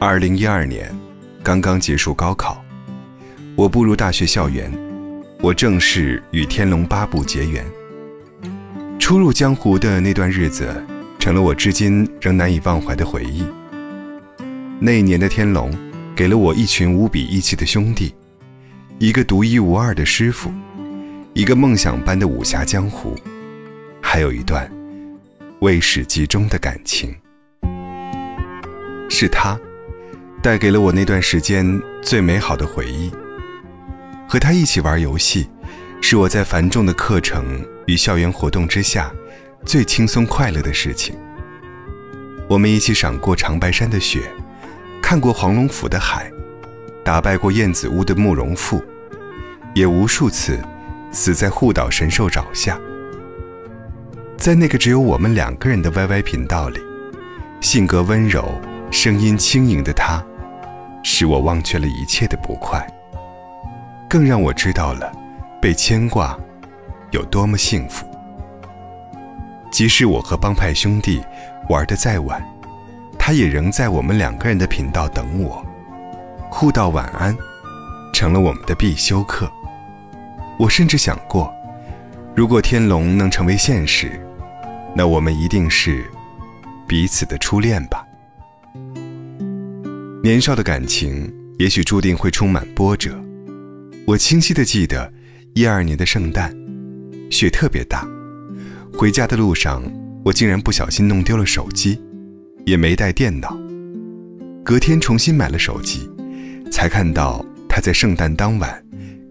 二零一二年，刚刚结束高考，我步入大学校园，我正式与《天龙八部》结缘。初入江湖的那段日子，成了我至今仍难以忘怀的回忆。那一年的天龙，给了我一群无比义气的兄弟，一个独一无二的师傅，一个梦想般的武侠江湖，还有一段未始即终的感情。是他。带给了我那段时间最美好的回忆。和他一起玩游戏，是我在繁重的课程与校园活动之下最轻松快乐的事情。我们一起赏过长白山的雪，看过黄龙府的海，打败过燕子屋的慕容复，也无数次死在护岛神兽爪下。在那个只有我们两个人的 YY 频道里，性格温柔。声音轻盈的他，使我忘却了一切的不快，更让我知道了被牵挂有多么幸福。即使我和帮派兄弟玩得再晚，他也仍在我们两个人的频道等我。互道晚安，成了我们的必修课。我甚至想过，如果天龙能成为现实，那我们一定是彼此的初恋吧。年少的感情，也许注定会充满波折。我清晰的记得，一二年的圣诞，雪特别大。回家的路上，我竟然不小心弄丢了手机，也没带电脑。隔天重新买了手机，才看到他在圣诞当晚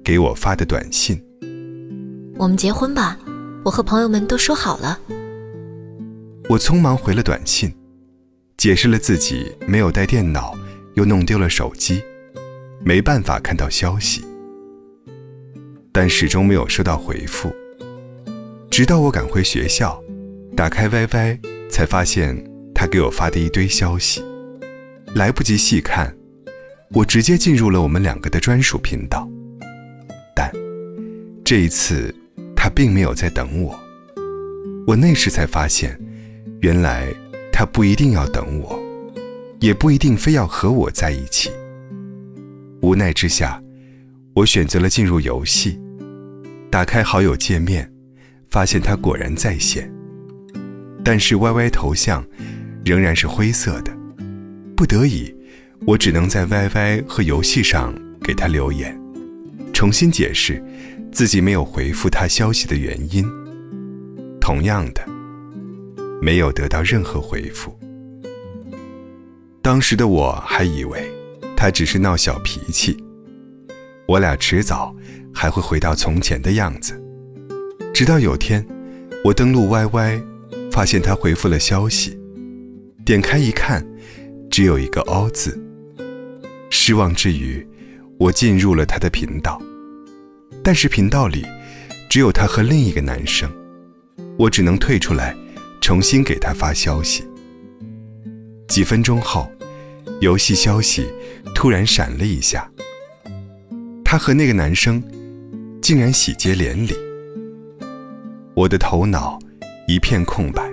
给我发的短信：“我们结婚吧，我和朋友们都说好了。”我匆忙回了短信，解释了自己没有带电脑。又弄丢了手机，没办法看到消息，但始终没有收到回复。直到我赶回学校，打开 YY，才发现他给我发的一堆消息，来不及细看，我直接进入了我们两个的专属频道。但这一次，他并没有在等我。我那时才发现，原来他不一定要等我。也不一定非要和我在一起。无奈之下，我选择了进入游戏，打开好友界面，发现他果然在线，但是 YY 头像仍然是灰色的。不得已，我只能在 YY 和游戏上给他留言，重新解释自己没有回复他消息的原因。同样的，没有得到任何回复。当时的我还以为他只是闹小脾气，我俩迟早还会回到从前的样子。直到有天，我登录 YY，发现他回复了消息，点开一看，只有一个 “O” 字。失望之余，我进入了他的频道，但是频道里只有他和另一个男生，我只能退出来，重新给他发消息。几分钟后。游戏消息突然闪了一下，他和那个男生竟然喜结连理。我的头脑一片空白，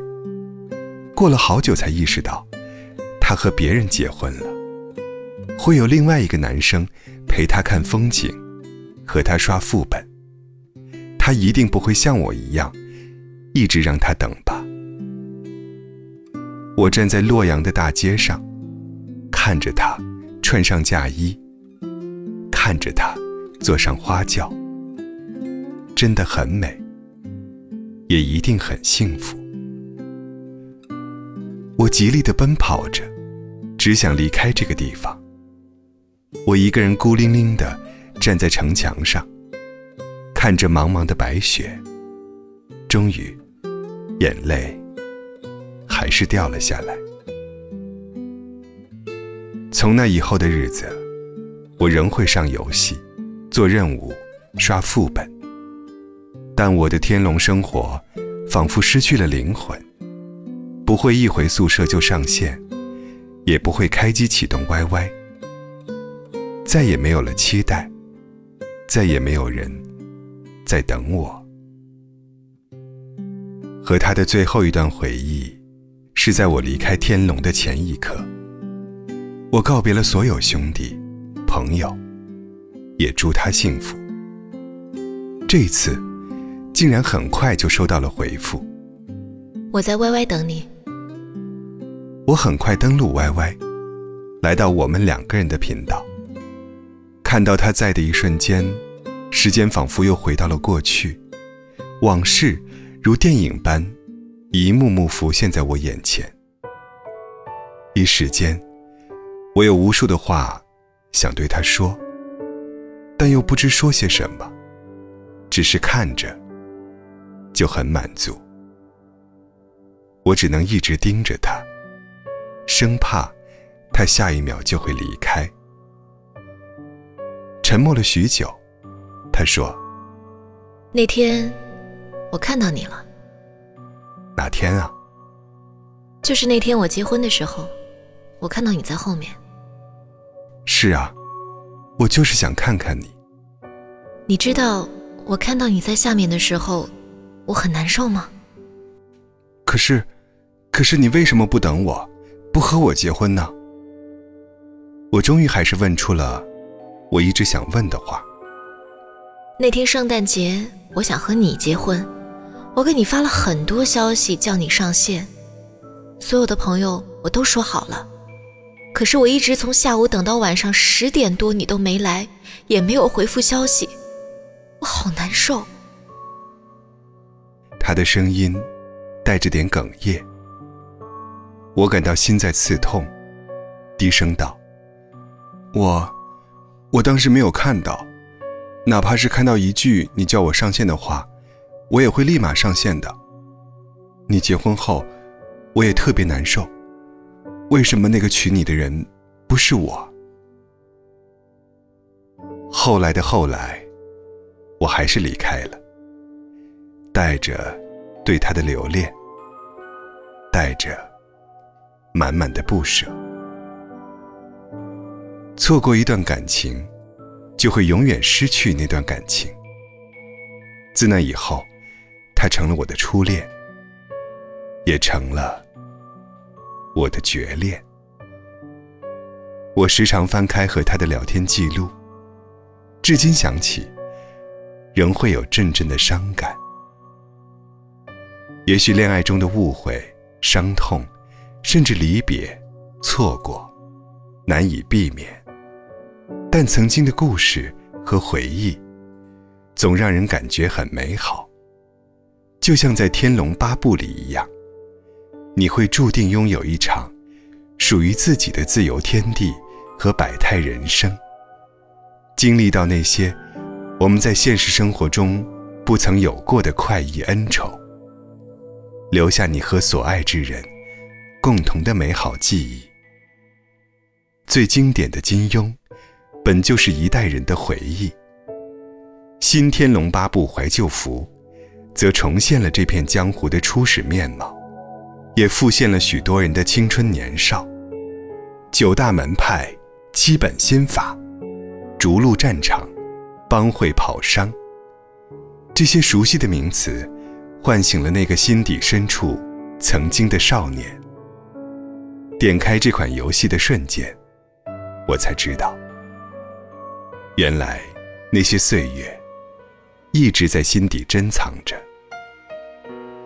过了好久才意识到，他和别人结婚了，会有另外一个男生陪他看风景，和他刷副本。他一定不会像我一样，一直让他等吧。我站在洛阳的大街上。看着他穿上嫁衣，看着他坐上花轿，真的很美，也一定很幸福。我极力的奔跑着，只想离开这个地方。我一个人孤零零的站在城墙上，看着茫茫的白雪，终于，眼泪还是掉了下来。从那以后的日子，我仍会上游戏、做任务、刷副本，但我的天龙生活仿佛失去了灵魂，不会一回宿舍就上线，也不会开机启动 YY，再也没有了期待，再也没有人在等我。和他的最后一段回忆，是在我离开天龙的前一刻。我告别了所有兄弟、朋友，也祝他幸福。这次，竟然很快就收到了回复。我在 YY 等你。我很快登录 YY，来到我们两个人的频道。看到他在的一瞬间，时间仿佛又回到了过去，往事如电影般，一幕幕浮现在我眼前。一时间，我有无数的话想对他说，但又不知说些什么，只是看着就很满足。我只能一直盯着他，生怕他下一秒就会离开。沉默了许久，他说：“那天我看到你了。哪天啊？就是那天我结婚的时候。”我看到你在后面。是啊，我就是想看看你。你知道我看到你在下面的时候，我很难受吗？可是，可是你为什么不等我，不和我结婚呢？我终于还是问出了我一直想问的话。那天圣诞节，我想和你结婚，我给你发了很多消息叫你上线，所有的朋友我都说好了。可是我一直从下午等到晚上十点多，你都没来，也没有回复消息，我好难受。他的声音带着点哽咽，我感到心在刺痛，低声道：“我，我当时没有看到，哪怕是看到一句你叫我上线的话，我也会立马上线的。你结婚后，我也特别难受。”为什么那个娶你的人不是我？后来的后来，我还是离开了，带着对他的留恋，带着满满的不舍。错过一段感情，就会永远失去那段感情。自那以后，他成了我的初恋，也成了。我的决恋，我时常翻开和他的聊天记录，至今想起，仍会有阵阵的伤感。也许恋爱中的误会、伤痛，甚至离别、错过，难以避免，但曾经的故事和回忆，总让人感觉很美好，就像在《天龙八部》里一样。你会注定拥有一场属于自己的自由天地和百态人生，经历到那些我们在现实生活中不曾有过的快意恩仇，留下你和所爱之人共同的美好记忆。最经典的金庸，本就是一代人的回忆。新《天龙八部》怀旧服，则重现了这片江湖的初始面貌。也复现了许多人的青春年少，九大门派、基本心法、逐鹿战场、帮会跑商，这些熟悉的名词，唤醒了那个心底深处曾经的少年。点开这款游戏的瞬间，我才知道，原来那些岁月一直在心底珍藏着，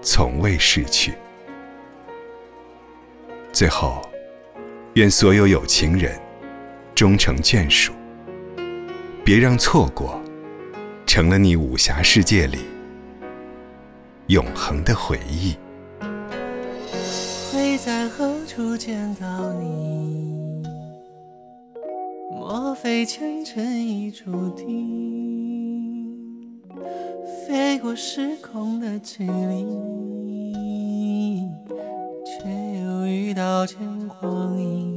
从未逝去。最后，愿所有有情人终成眷属。别让错过成了你武侠世界里永恒的回忆。会在何处见到你？莫非前尘已注定？飞过时空的距离。刀剑光阴，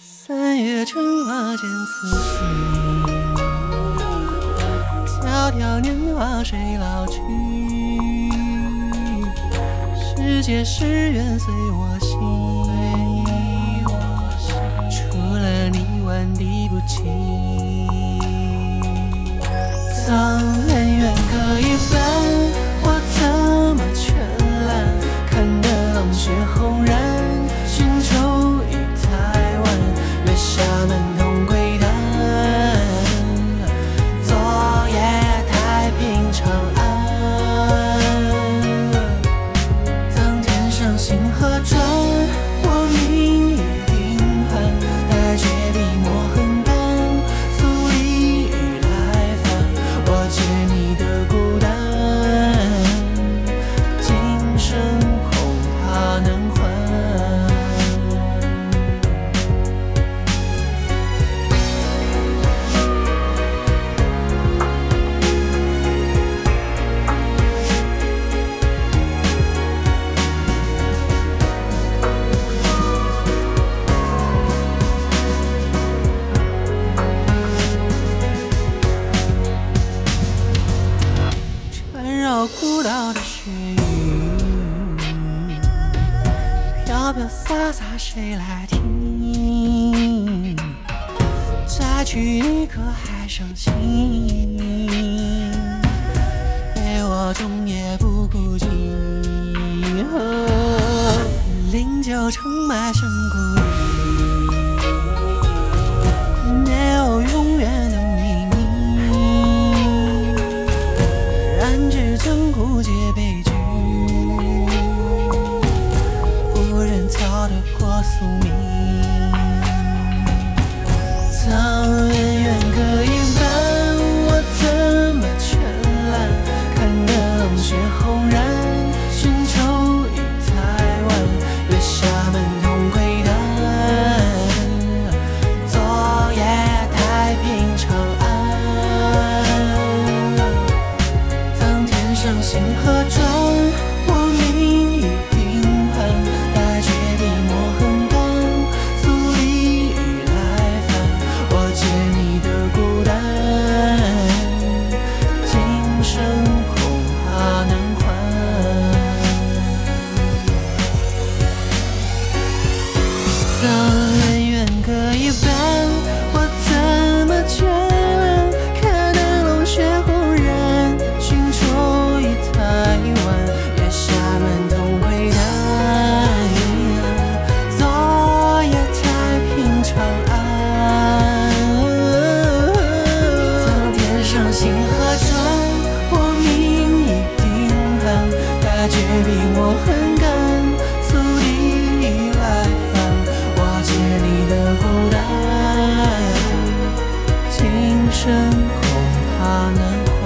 三月春花渐次新。迢迢年华谁老去？世界是缘随我心，除了你万敌不侵。当恩怨各一半。不孤寂。零九城埋深谷身恐怕难